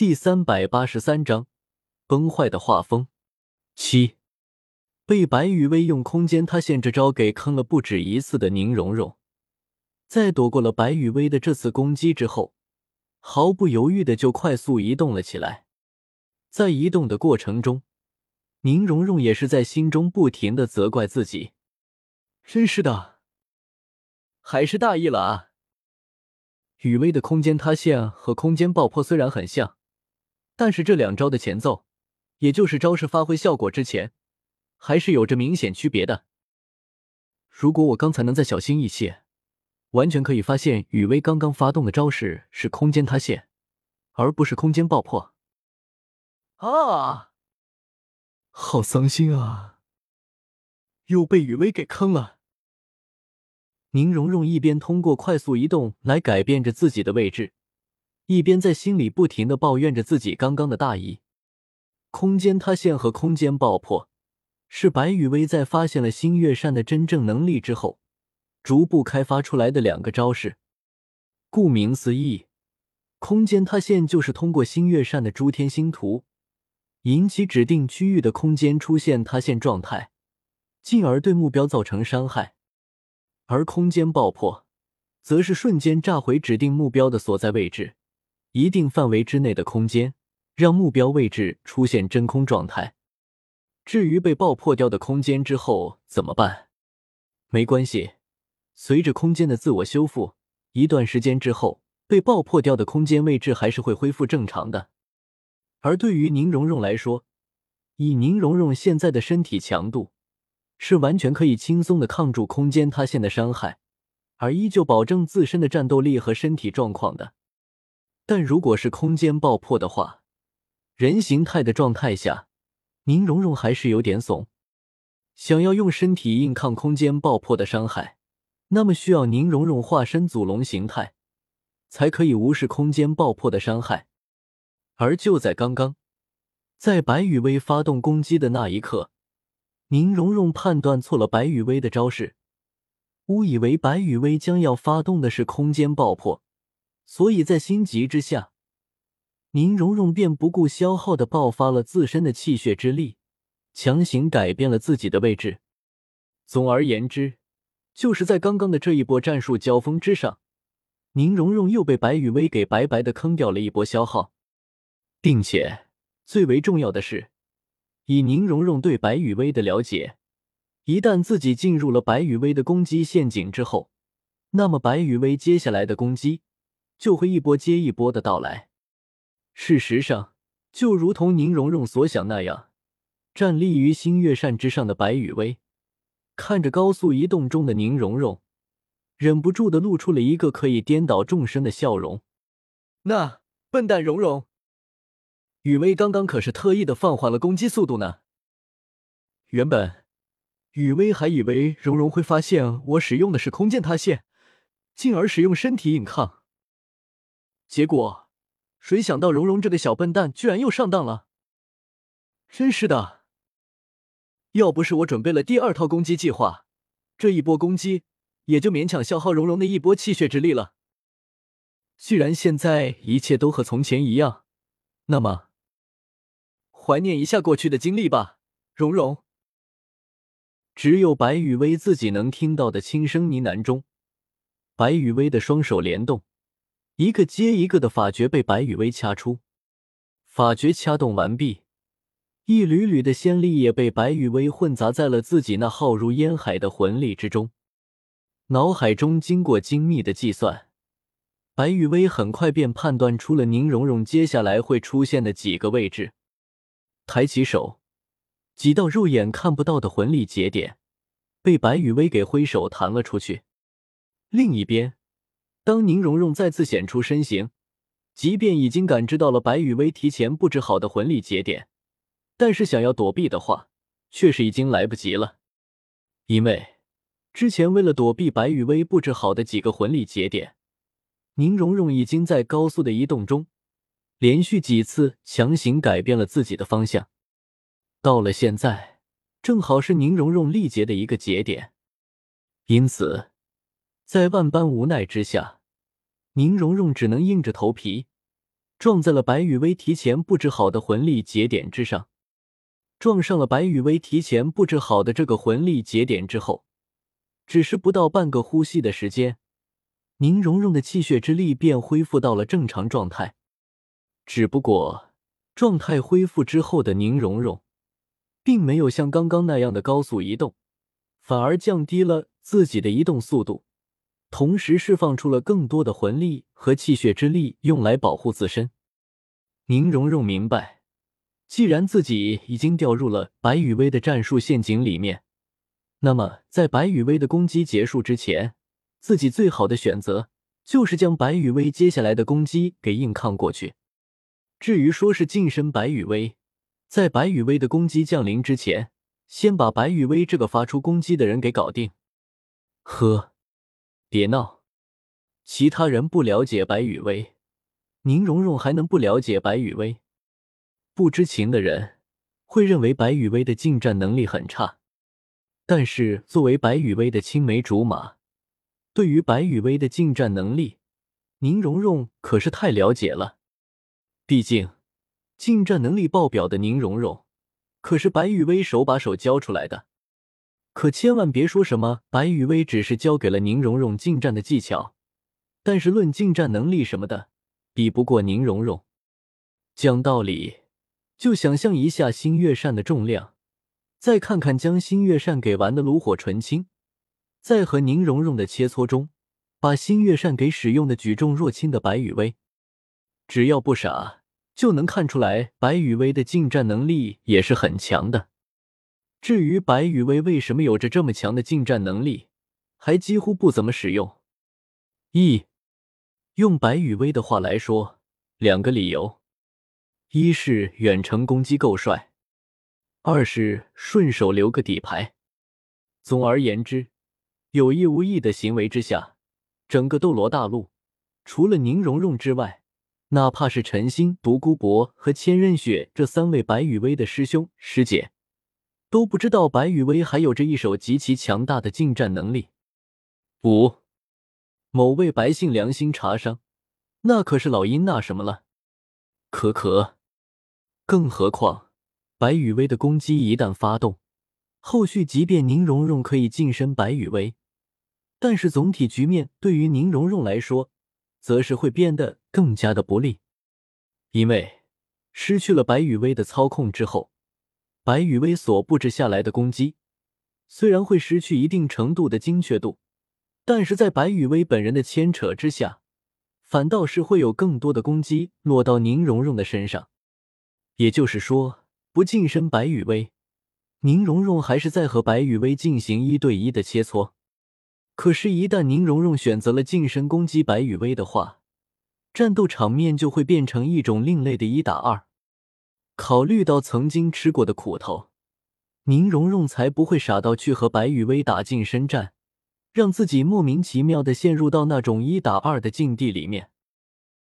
第三百八十三章崩坏的画风七。被白羽薇用空间塌陷这招给坑了不止一次的宁荣荣，在躲过了白羽薇的这次攻击之后，毫不犹豫的就快速移动了起来。在移动的过程中，宁荣荣也是在心中不停的责怪自己：“真是的，还是大意了啊！”雨薇的空间塌陷和空间爆破虽然很像。但是这两招的前奏，也就是招式发挥效果之前，还是有着明显区别的。如果我刚才能再小心一些，完全可以发现雨薇刚刚发动的招式是空间塌陷，而不是空间爆破。啊，好伤心啊！又被雨薇给坑了。宁荣荣一边通过快速移动来改变着自己的位置。一边在心里不停的抱怨着自己刚刚的大意，空间塌陷和空间爆破是白羽薇在发现了星月扇的真正能力之后，逐步开发出来的两个招式。顾名思义，空间塌陷就是通过星月扇的诸天星图，引起指定区域的空间出现塌陷状态，进而对目标造成伤害；而空间爆破，则是瞬间炸毁指定目标的所在位置。一定范围之内的空间，让目标位置出现真空状态。至于被爆破掉的空间之后怎么办？没关系，随着空间的自我修复，一段时间之后，被爆破掉的空间位置还是会恢复正常的。而对于宁荣荣来说，以宁荣荣现在的身体强度，是完全可以轻松的抗住空间塌陷的伤害，而依旧保证自身的战斗力和身体状况的。但如果是空间爆破的话，人形态的状态下，宁荣荣还是有点怂。想要用身体硬抗空间爆破的伤害，那么需要宁荣荣化身祖龙形态，才可以无视空间爆破的伤害。而就在刚刚，在白羽薇发动攻击的那一刻，宁荣荣判断错了白羽薇的招式，误以为白羽薇将要发动的是空间爆破。所以在心急之下，宁荣荣便不顾消耗的爆发了自身的气血之力，强行改变了自己的位置。总而言之，就是在刚刚的这一波战术交锋之上，宁荣荣又被白羽薇给白白的坑掉了一波消耗，并且最为重要的是，以宁荣荣对白羽薇的了解，一旦自己进入了白羽薇的攻击陷阱之后，那么白羽薇接下来的攻击。就会一波接一波的到来。事实上，就如同宁荣荣所想那样，站立于星月扇之上的白羽薇，看着高速移动中的宁荣荣，忍不住的露出了一个可以颠倒众生的笑容。那笨蛋荣荣，雨薇刚刚可是特意的放缓了攻击速度呢。原本，雨薇还以为荣荣会发现我使用的是空间塌陷，进而使用身体硬抗。结果，谁想到蓉蓉这个小笨蛋居然又上当了！真是的，要不是我准备了第二套攻击计划，这一波攻击也就勉强消耗蓉蓉的一波气血之力了。既然现在一切都和从前一样，那么怀念一下过去的经历吧，蓉蓉。只有白雨薇自己能听到的轻声呢喃中，白雨薇的双手联动。一个接一个的法诀被白羽薇掐出，法诀掐动完毕，一缕缕的仙力也被白羽薇混杂在了自己那浩如烟海的魂力之中。脑海中经过精密的计算，白羽薇很快便判断出了宁荣荣接下来会出现的几个位置。抬起手，几道肉眼看不到的魂力节点被白羽薇给挥手弹了出去。另一边。当宁荣荣再次显出身形，即便已经感知到了白羽薇提前布置好的魂力节点，但是想要躲避的话，却是已经来不及了。因为之前为了躲避白羽薇布置好的几个魂力节点，宁荣荣已经在高速的移动中，连续几次强行改变了自己的方向。到了现在，正好是宁荣荣力竭的一个节点，因此。在万般无奈之下，宁荣荣只能硬着头皮，撞在了白羽薇提前布置好的魂力节点之上。撞上了白羽薇提前布置好的这个魂力节点之后，只是不到半个呼吸的时间，宁荣荣的气血之力便恢复到了正常状态。只不过，状态恢复之后的宁荣荣，并没有像刚刚那样的高速移动，反而降低了自己的移动速度。同时释放出了更多的魂力和气血之力，用来保护自身。宁荣荣明白，既然自己已经掉入了白羽薇的战术陷阱里面，那么在白羽薇的攻击结束之前，自己最好的选择就是将白羽薇接下来的攻击给硬抗过去。至于说是近身白羽薇，在白羽薇的攻击降临之前，先把白羽薇这个发出攻击的人给搞定。呵。别闹！其他人不了解白雨薇，宁荣荣还能不了解白雨薇？不知情的人会认为白雨薇的近战能力很差，但是作为白雨薇的青梅竹马，对于白雨薇的近战能力，宁荣荣可是太了解了。毕竟，近战能力爆表的宁荣荣，可是白雨薇手把手教出来的。可千万别说什么白雨薇只是教给了宁荣荣近战的技巧，但是论近战能力什么的，比不过宁荣荣。讲道理，就想象一下星月扇的重量，再看看将星月扇给玩的炉火纯青，再和宁荣荣的切磋中，把星月扇给使用的举重若轻的白雨薇，只要不傻，就能看出来白雨薇的近战能力也是很强的。至于白羽薇为什么有着这么强的近战能力，还几乎不怎么使用？一，用白羽薇的话来说，两个理由：一是远程攻击够帅，二是顺手留个底牌。总而言之，有意无意的行为之下，整个斗罗大陆，除了宁荣荣之外，哪怕是陈星、独孤博和千仞雪这三位白羽薇的师兄师姐。都不知道白羽薇还有着一手极其强大的近战能力。五，某位白姓良心茶商，那可是老鹰那什么了？可可，更何况白羽薇的攻击一旦发动，后续即便宁荣荣可以近身白羽薇，但是总体局面对于宁荣荣来说，则是会变得更加的不利，因为失去了白羽薇的操控之后。白羽薇所布置下来的攻击，虽然会失去一定程度的精确度，但是在白羽薇本人的牵扯之下，反倒是会有更多的攻击落到宁荣荣的身上。也就是说，不近身白羽薇，宁荣荣还是在和白羽薇进行一对一的切磋。可是，一旦宁荣荣选择了近身攻击白羽薇的话，战斗场面就会变成一种另类的一打二。考虑到曾经吃过的苦头，宁荣荣才不会傻到去和白雨薇打近身战，让自己莫名其妙的陷入到那种一打二的境地里面。